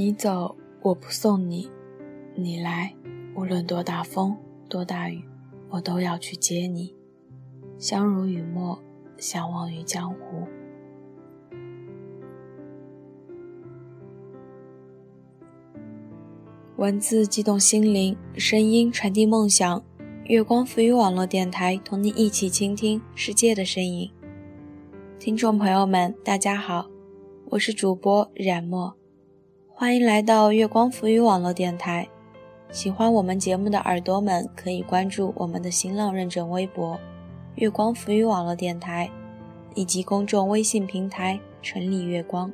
你走，我不送你；你来，无论多大风多大雨，我都要去接你。相濡以沫，相忘于江湖。文字激动心灵，声音传递梦想。月光浮语网络电台，同你一起倾听世界的声音。听众朋友们，大家好，我是主播冉墨，欢迎来到月光浮语网络电台。喜欢我们节目的耳朵们，可以关注我们的新浪认证微博“月光浮语网络电台”，以及公众微信平台“城里月光”。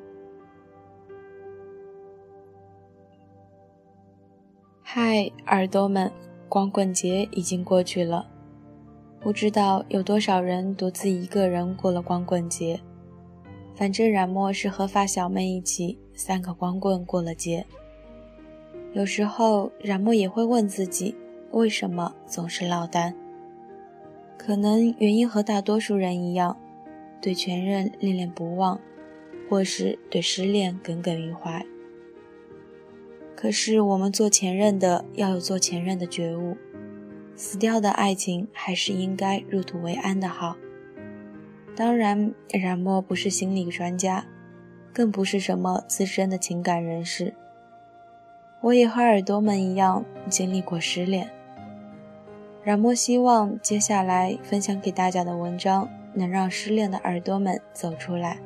嗨，耳朵们！光棍节已经过去了，不知道有多少人独自一个人过了光棍节。反正冉墨是和发小妹一起三个光棍过了节。有时候冉墨也会问自己，为什么总是落单？可能原因和大多数人一样，对前任恋恋不忘，或是对失恋耿耿于怀。可是，我们做前任的要有做前任的觉悟，死掉的爱情还是应该入土为安的好。当然，冉墨不是心理专家，更不是什么资深的情感人士。我也和耳朵们一样经历过失恋。冉墨希望接下来分享给大家的文章能让失恋的耳朵们走出来。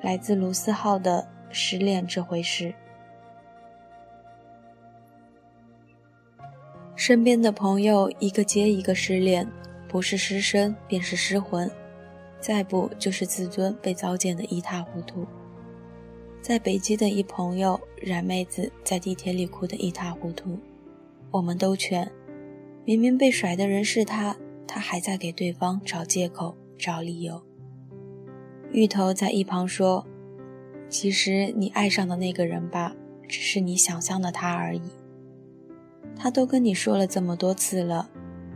来自卢思浩的《失恋这回事》。身边的朋友一个接一个失恋，不是失身便是失魂，再不就是自尊被糟践的一塌糊涂。在北京的一朋友冉妹子在地铁里哭得一塌糊涂，我们都劝，明明被甩的人是他，他还在给对方找借口找理由。芋头在一旁说：“其实你爱上的那个人吧，只是你想象的他而已。”他都跟你说了这么多次了，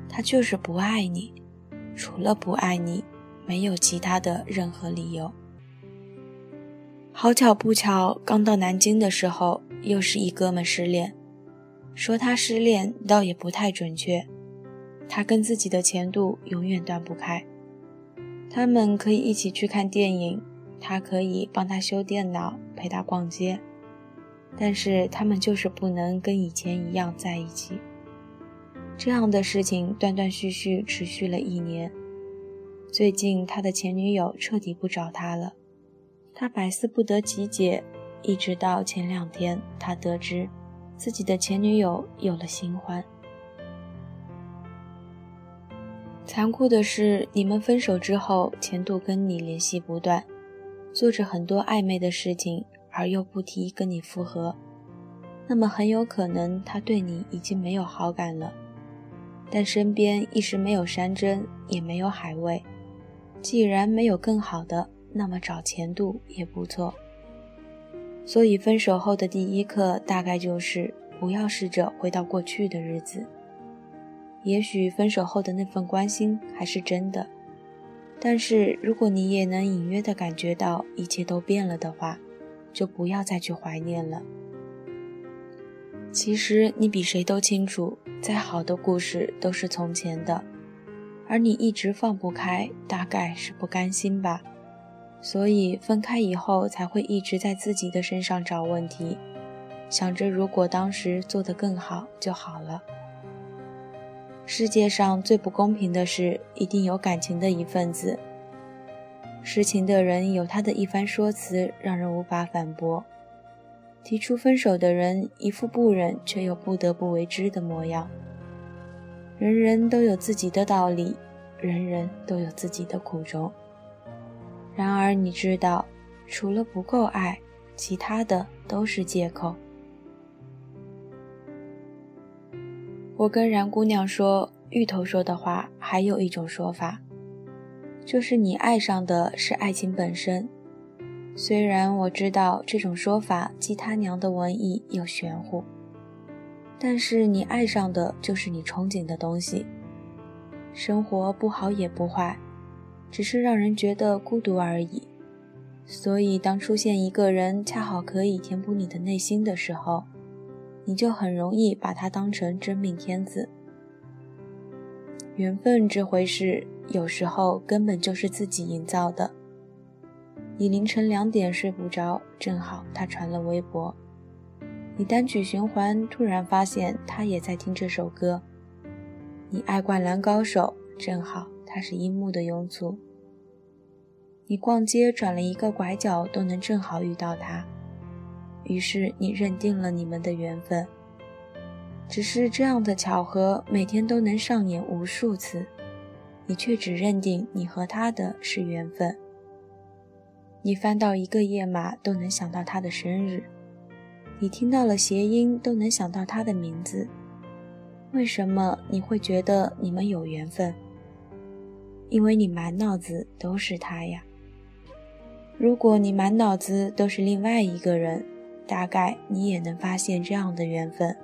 他就是不爱你，除了不爱你，没有其他的任何理由。好巧不巧，刚到南京的时候，又是一哥们失恋。说他失恋倒也不太准确，他跟自己的前度永远断不开。他们可以一起去看电影，他可以帮他修电脑，陪他逛街。但是他们就是不能跟以前一样在一起。这样的事情断断续续持续了一年。最近他的前女友彻底不找他了，他百思不得其解。一直到前两天，他得知自己的前女友有了新欢。残酷的是，你们分手之后，前度跟你联系不断，做着很多暧昧的事情。而又不提跟你复合，那么很有可能他对你已经没有好感了。但身边一时没有山珍，也没有海味。既然没有更好的，那么找前度也不错。所以分手后的第一课，大概就是不要试着回到过去的日子。也许分手后的那份关心还是真的，但是如果你也能隐约的感觉到一切都变了的话，就不要再去怀念了。其实你比谁都清楚，再好的故事都是从前的，而你一直放不开，大概是不甘心吧。所以分开以后才会一直在自己的身上找问题，想着如果当时做得更好就好了。世界上最不公平的是，一定有感情的一份子。痴情的人有他的一番说辞，让人无法反驳；提出分手的人一副不忍却又不得不为之的模样。人人都有自己的道理，人人都有自己的苦衷。然而，你知道，除了不够爱，其他的都是借口。我跟然姑娘说，芋头说的话还有一种说法。就是你爱上的是爱情本身，虽然我知道这种说法既他娘的文艺又玄乎，但是你爱上的就是你憧憬的东西。生活不好也不坏，只是让人觉得孤独而已。所以，当出现一个人恰好可以填补你的内心的时候，你就很容易把他当成真命天子。缘分这回事，有时候根本就是自己营造的。你凌晨两点睡不着，正好他传了微博；你单曲循环，突然发现他也在听这首歌；你爱灌篮高手，正好他是樱木的拥簇。你逛街转了一个拐角都能正好遇到他，于是你认定了你们的缘分。只是这样的巧合每天都能上演无数次，你却只认定你和他的是缘分。你翻到一个页码都能想到他的生日，你听到了谐音都能想到他的名字。为什么你会觉得你们有缘分？因为你满脑子都是他呀。如果你满脑子都是另外一个人，大概你也能发现这样的缘分。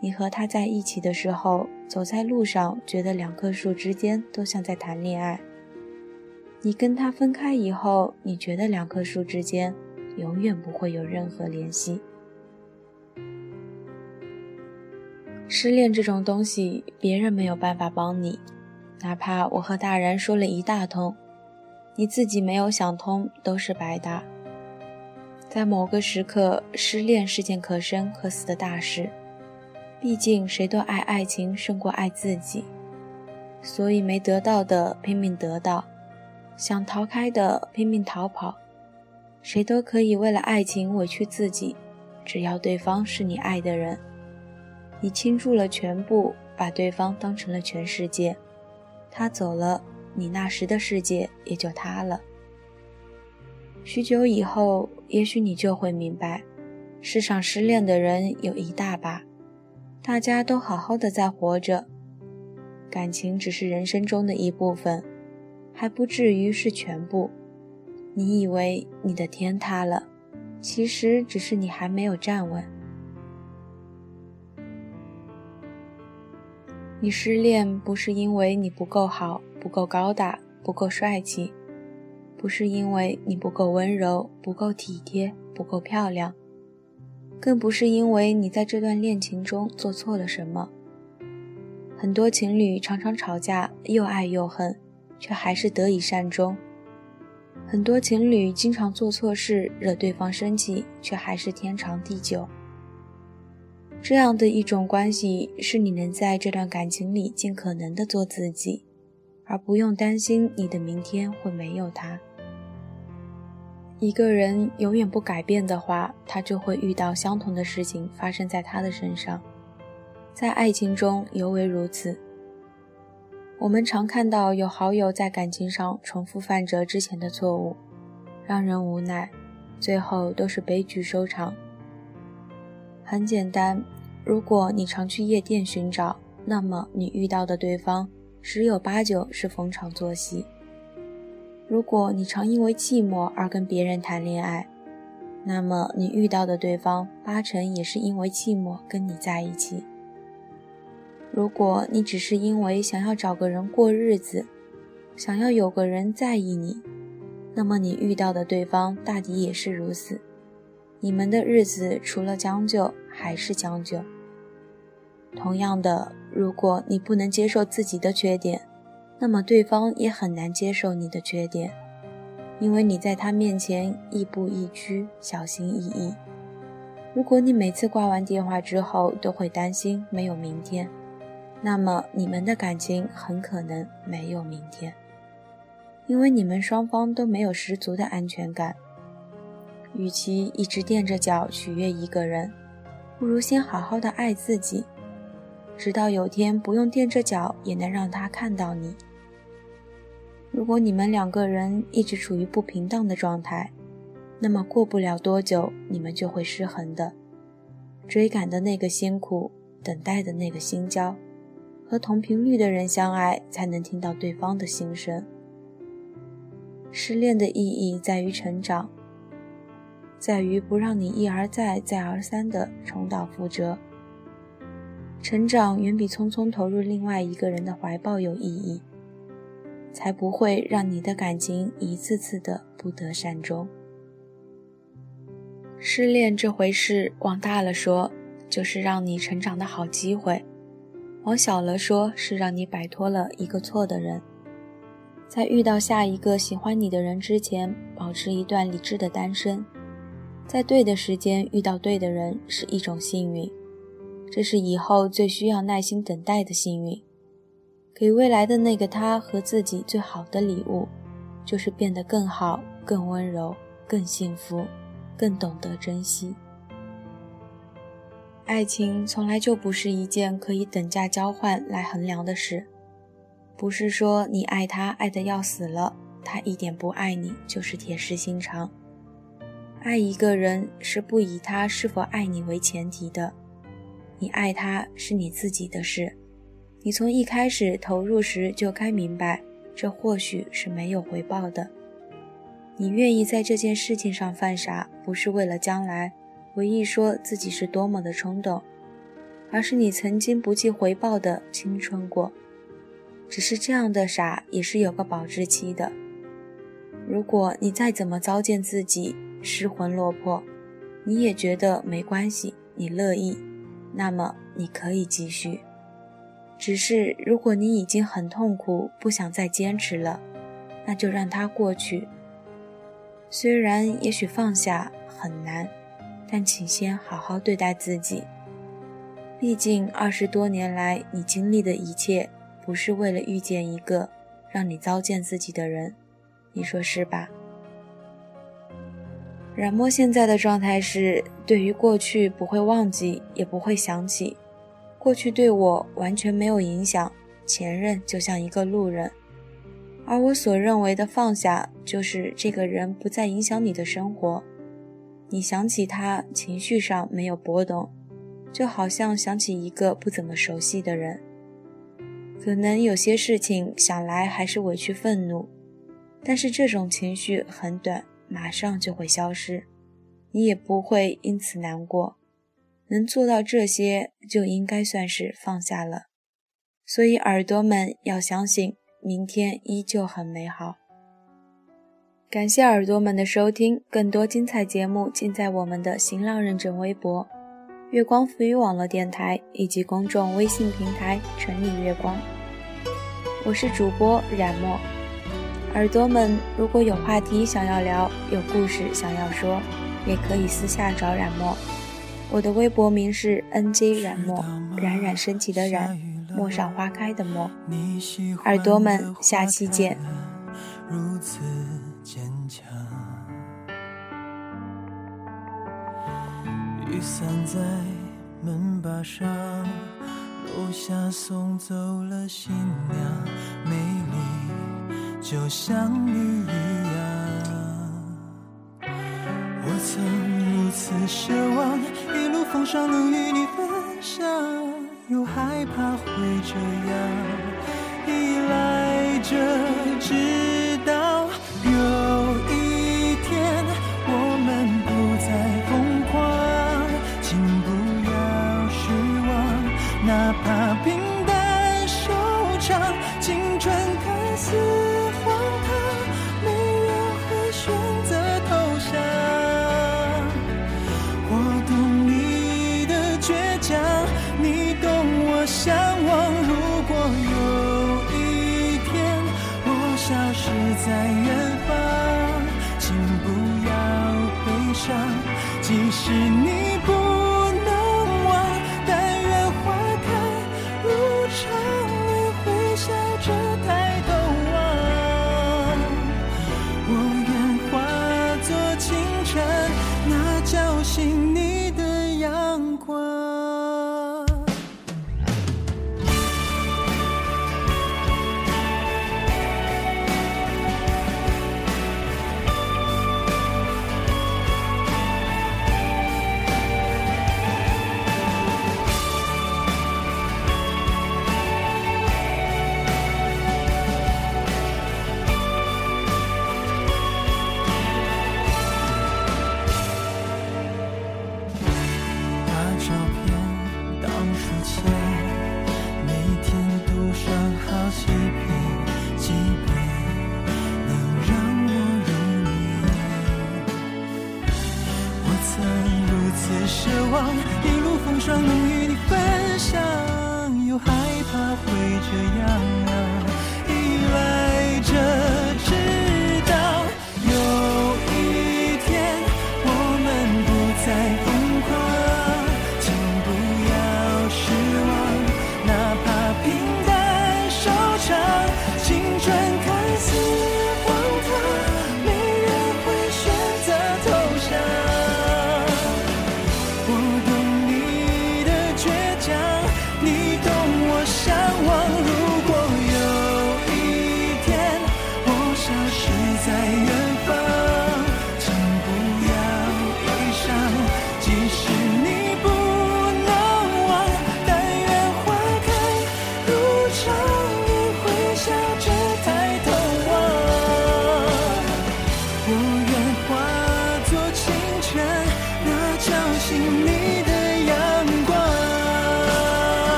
你和他在一起的时候，走在路上，觉得两棵树之间都像在谈恋爱；你跟他分开以后，你觉得两棵树之间永远不会有任何联系。失恋这种东西，别人没有办法帮你，哪怕我和大然说了一大通。你自己没有想通，都是白搭。在某个时刻，失恋是件可生可死的大事。毕竟，谁都爱爱情胜过爱自己，所以没得到的拼命得到，想逃开的拼命逃跑。谁都可以为了爱情委屈自己，只要对方是你爱的人。你倾注了全部，把对方当成了全世界，他走了。你那时的世界也就塌了。许久以后，也许你就会明白，世上失恋的人有一大把，大家都好好的在活着，感情只是人生中的一部分，还不至于是全部。你以为你的天塌了，其实只是你还没有站稳。你失恋不是因为你不够好。不够高大，不够帅气，不是因为你不够温柔、不够体贴、不够漂亮，更不是因为你在这段恋情中做错了什么。很多情侣常常吵架，又爱又恨，却还是得以善终；很多情侣经常做错事，惹对方生气，却还是天长地久。这样的一种关系，是你能在这段感情里尽可能的做自己。而不用担心你的明天会没有他。一个人永远不改变的话，他就会遇到相同的事情发生在他的身上，在爱情中尤为如此。我们常看到有好友在感情上重复犯着之前的错误，让人无奈，最后都是悲剧收场。很简单，如果你常去夜店寻找，那么你遇到的对方。十有八九是逢场作戏。如果你常因为寂寞而跟别人谈恋爱，那么你遇到的对方八成也是因为寂寞跟你在一起。如果你只是因为想要找个人过日子，想要有个人在意你，那么你遇到的对方大抵也是如此。你们的日子除了将就还是将就。同样的。如果你不能接受自己的缺点，那么对方也很难接受你的缺点，因为你在他面前亦步亦趋，小心翼翼。如果你每次挂完电话之后都会担心没有明天，那么你们的感情很可能没有明天，因为你们双方都没有十足的安全感。与其一直垫着脚取悦一个人，不如先好好的爱自己。直到有天不用垫着脚也能让他看到你。如果你们两个人一直处于不平等的状态，那么过不了多久你们就会失衡的。追赶的那个辛苦，等待的那个心焦，和同频率的人相爱，才能听到对方的心声。失恋的意义在于成长，在于不让你一而再、再而三的重蹈覆辙。成长远比匆匆投入另外一个人的怀抱有意义。才不会让你的感情一次次的不得善终。失恋这回事，往大了说，就是让你成长的好机会；往小了说，是让你摆脱了一个错的人。在遇到下一个喜欢你的人之前，保持一段理智的单身。在对的时间遇到对的人是一种幸运，这是以后最需要耐心等待的幸运。给未来的那个他和自己最好的礼物，就是变得更好、更温柔、更幸福、更懂得珍惜。爱情从来就不是一件可以等价交换来衡量的事，不是说你爱他爱得要死了，他一点不爱你就是铁石心肠。爱一个人是不以他是否爱你为前提的，你爱他是你自己的事，你从一开始投入时就该明白，这或许是没有回报的。你愿意在这件事情上犯傻，不是为了将来，回忆说自己是多么的冲动，而是你曾经不计回报的青春过。只是这样的傻也是有个保质期的。如果你再怎么糟践自己，失魂落魄，你也觉得没关系，你乐意，那么你可以继续。只是如果你已经很痛苦，不想再坚持了，那就让它过去。虽然也许放下很难，但请先好好对待自己。毕竟二十多年来你经历的一切，不是为了遇见一个让你糟践自己的人，你说是吧？冉墨现在的状态是，对于过去不会忘记，也不会想起，过去对我完全没有影响，前任就像一个路人，而我所认为的放下，就是这个人不再影响你的生活，你想起他，情绪上没有波动，就好像想起一个不怎么熟悉的人，可能有些事情想来还是委屈愤怒，但是这种情绪很短。马上就会消失，你也不会因此难过。能做到这些，就应该算是放下了。所以耳朵们要相信，明天依旧很美好。感谢耳朵们的收听，更多精彩节目尽在我们的新浪认证微博“月光浮语网络电台”以及公众微信平台“城里月光”。我是主播冉墨。耳朵们，如果有话题想要聊，有故事想要说，也可以私下找冉墨。我的微博名是 NJ 冉墨，冉冉升起的冉，陌上花开的陌。耳朵们，下期见。雨伞在门把上，楼下送走了新娘，美丽。就像你一样，我曾如此奢望一路风霜能与你分享，又害怕会这样依赖着，是你。这样